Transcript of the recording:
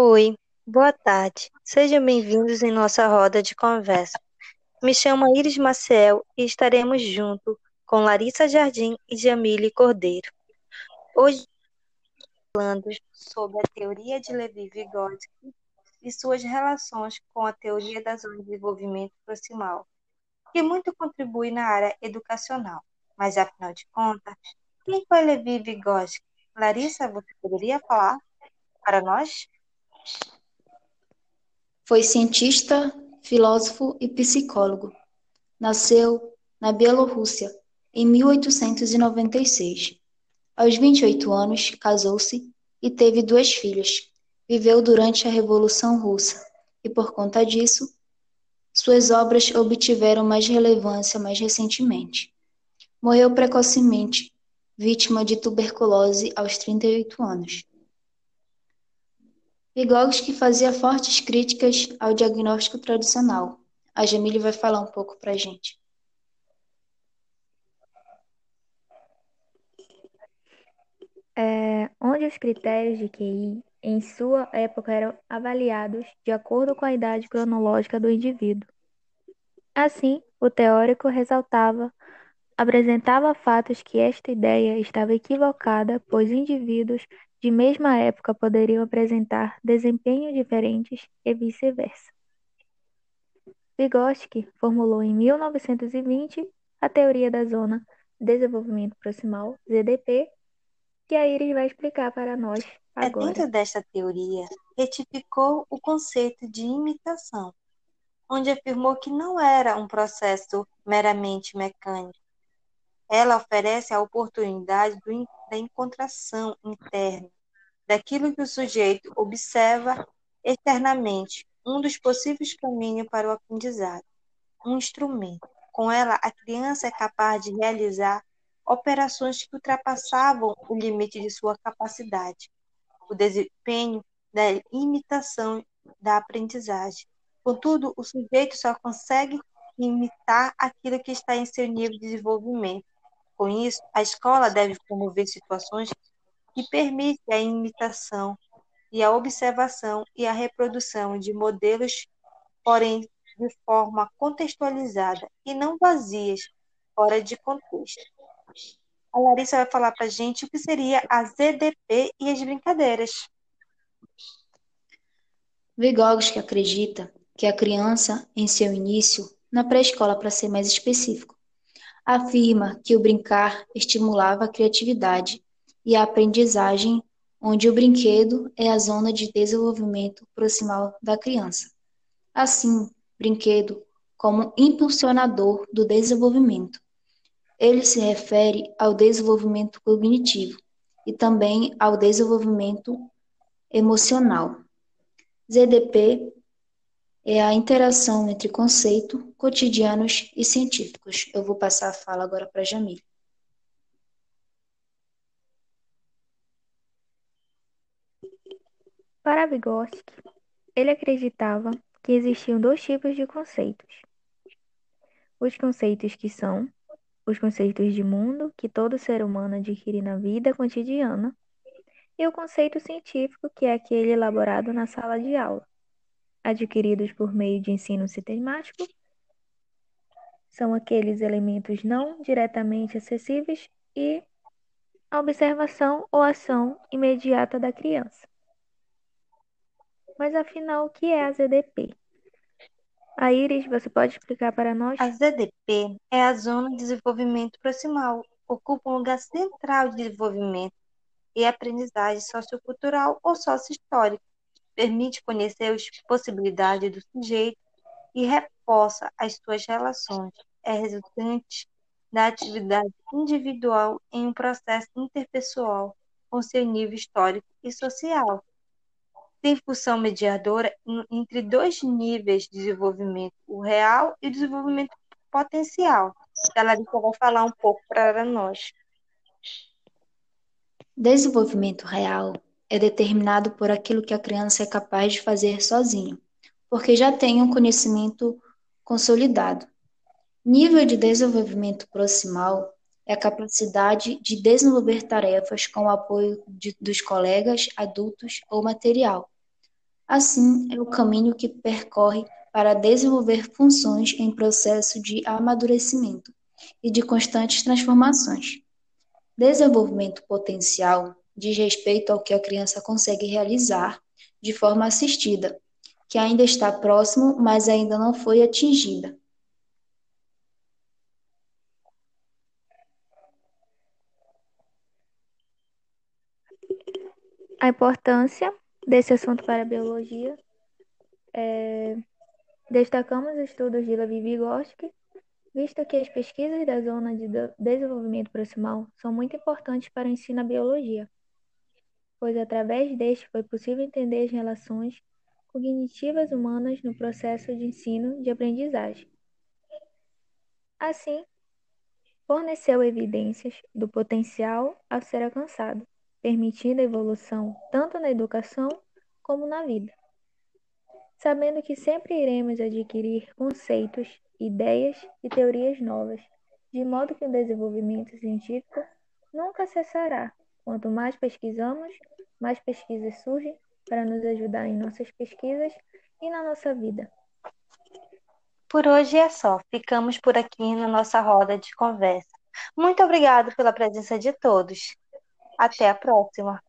Oi, boa tarde. Sejam bem-vindos em nossa roda de conversa. Me chamo Iris Maciel e estaremos junto com Larissa Jardim e Jamile Cordeiro. Hoje falando sobre a teoria de Levi-Vygotsky e suas relações com a teoria da zona de desenvolvimento proximal, que muito contribui na área educacional. Mas afinal de contas, quem foi Levi-Vygotsky? Larissa, você poderia falar para nós? Foi cientista, filósofo e psicólogo. Nasceu na Bielorrússia em 1896. Aos 28 anos, casou-se e teve duas filhas. Viveu durante a Revolução Russa e, por conta disso, suas obras obtiveram mais relevância mais recentemente. Morreu precocemente, vítima de tuberculose aos 38 anos. Vygotsky fazia fortes críticas ao diagnóstico tradicional. A Jamile vai falar um pouco para a gente. É, onde os critérios de QI em sua época eram avaliados de acordo com a idade cronológica do indivíduo. Assim, o teórico ressaltava, apresentava fatos que esta ideia estava equivocada, pois indivíduos de mesma época poderiam apresentar desempenhos diferentes e vice-versa. Vygotsky formulou em 1920 a teoria da zona de desenvolvimento proximal, ZDP, que a Iris vai explicar para nós agora. É dentro desta teoria, retificou o conceito de imitação, onde afirmou que não era um processo meramente mecânico. Ela oferece a oportunidade do da encontração interna, daquilo que o sujeito observa externamente, um dos possíveis caminhos para o aprendizado, um instrumento. Com ela, a criança é capaz de realizar operações que ultrapassavam o limite de sua capacidade, o desempenho da imitação da aprendizagem. Contudo, o sujeito só consegue imitar aquilo que está em seu nível de desenvolvimento. Com isso, a escola deve promover situações que permitem a imitação e a observação e a reprodução de modelos, porém de forma contextualizada e não vazias, fora de contexto. A Larissa vai falar para a gente o que seria a ZDP e as brincadeiras. Vygotsky acredita que a criança, em seu início, na pré-escola para ser mais específico, afirma que o brincar estimulava a criatividade e a aprendizagem, onde o brinquedo é a zona de desenvolvimento proximal da criança. Assim, brinquedo como impulsionador do desenvolvimento. Ele se refere ao desenvolvimento cognitivo e também ao desenvolvimento emocional. ZDP é a interação entre conceito, cotidianos e científicos. Eu vou passar a fala agora para Jamil. Para Vygotsky, ele acreditava que existiam dois tipos de conceitos. Os conceitos que são os conceitos de mundo que todo ser humano adquire na vida cotidiana, e o conceito científico, que é aquele elaborado na sala de aula adquiridos por meio de ensino sistemático, são aqueles elementos não diretamente acessíveis e a observação ou ação imediata da criança. Mas afinal, o que é a ZDP? A Iris, você pode explicar para nós? A ZDP é a Zona de Desenvolvimento Proximal, ocupa um lugar central de desenvolvimento e aprendizagem sociocultural ou sociohistórica permite conhecer as possibilidades do sujeito e reforça as suas relações. É resultante da atividade individual em um processo interpessoal com seu nível histórico e social. Tem função mediadora entre dois níveis de desenvolvimento, o real e o desenvolvimento potencial. A Larissa vai falar um pouco para nós. Desenvolvimento real é determinado por aquilo que a criança é capaz de fazer sozinho, porque já tem um conhecimento consolidado. Nível de desenvolvimento proximal é a capacidade de desenvolver tarefas com o apoio de, dos colegas, adultos ou material. Assim, é o caminho que percorre para desenvolver funções em processo de amadurecimento e de constantes transformações. Desenvolvimento potencial diz respeito ao que a criança consegue realizar de forma assistida, que ainda está próximo, mas ainda não foi atingida. A importância desse assunto para a biologia é... destacamos estudos de Levi Vygotsky, visto que as pesquisas da zona de desenvolvimento proximal são muito importantes para o ensino da biologia, pois através deste foi possível entender as relações cognitivas humanas no processo de ensino de aprendizagem. Assim, forneceu evidências do potencial a ser alcançado, permitindo a evolução tanto na educação como na vida. Sabendo que sempre iremos adquirir conceitos, ideias e teorias novas, de modo que o desenvolvimento científico nunca cessará. Quanto mais pesquisamos, mais pesquisas surgem para nos ajudar em nossas pesquisas e na nossa vida. Por hoje é só. Ficamos por aqui na nossa roda de conversa. Muito obrigado pela presença de todos. Até a próxima.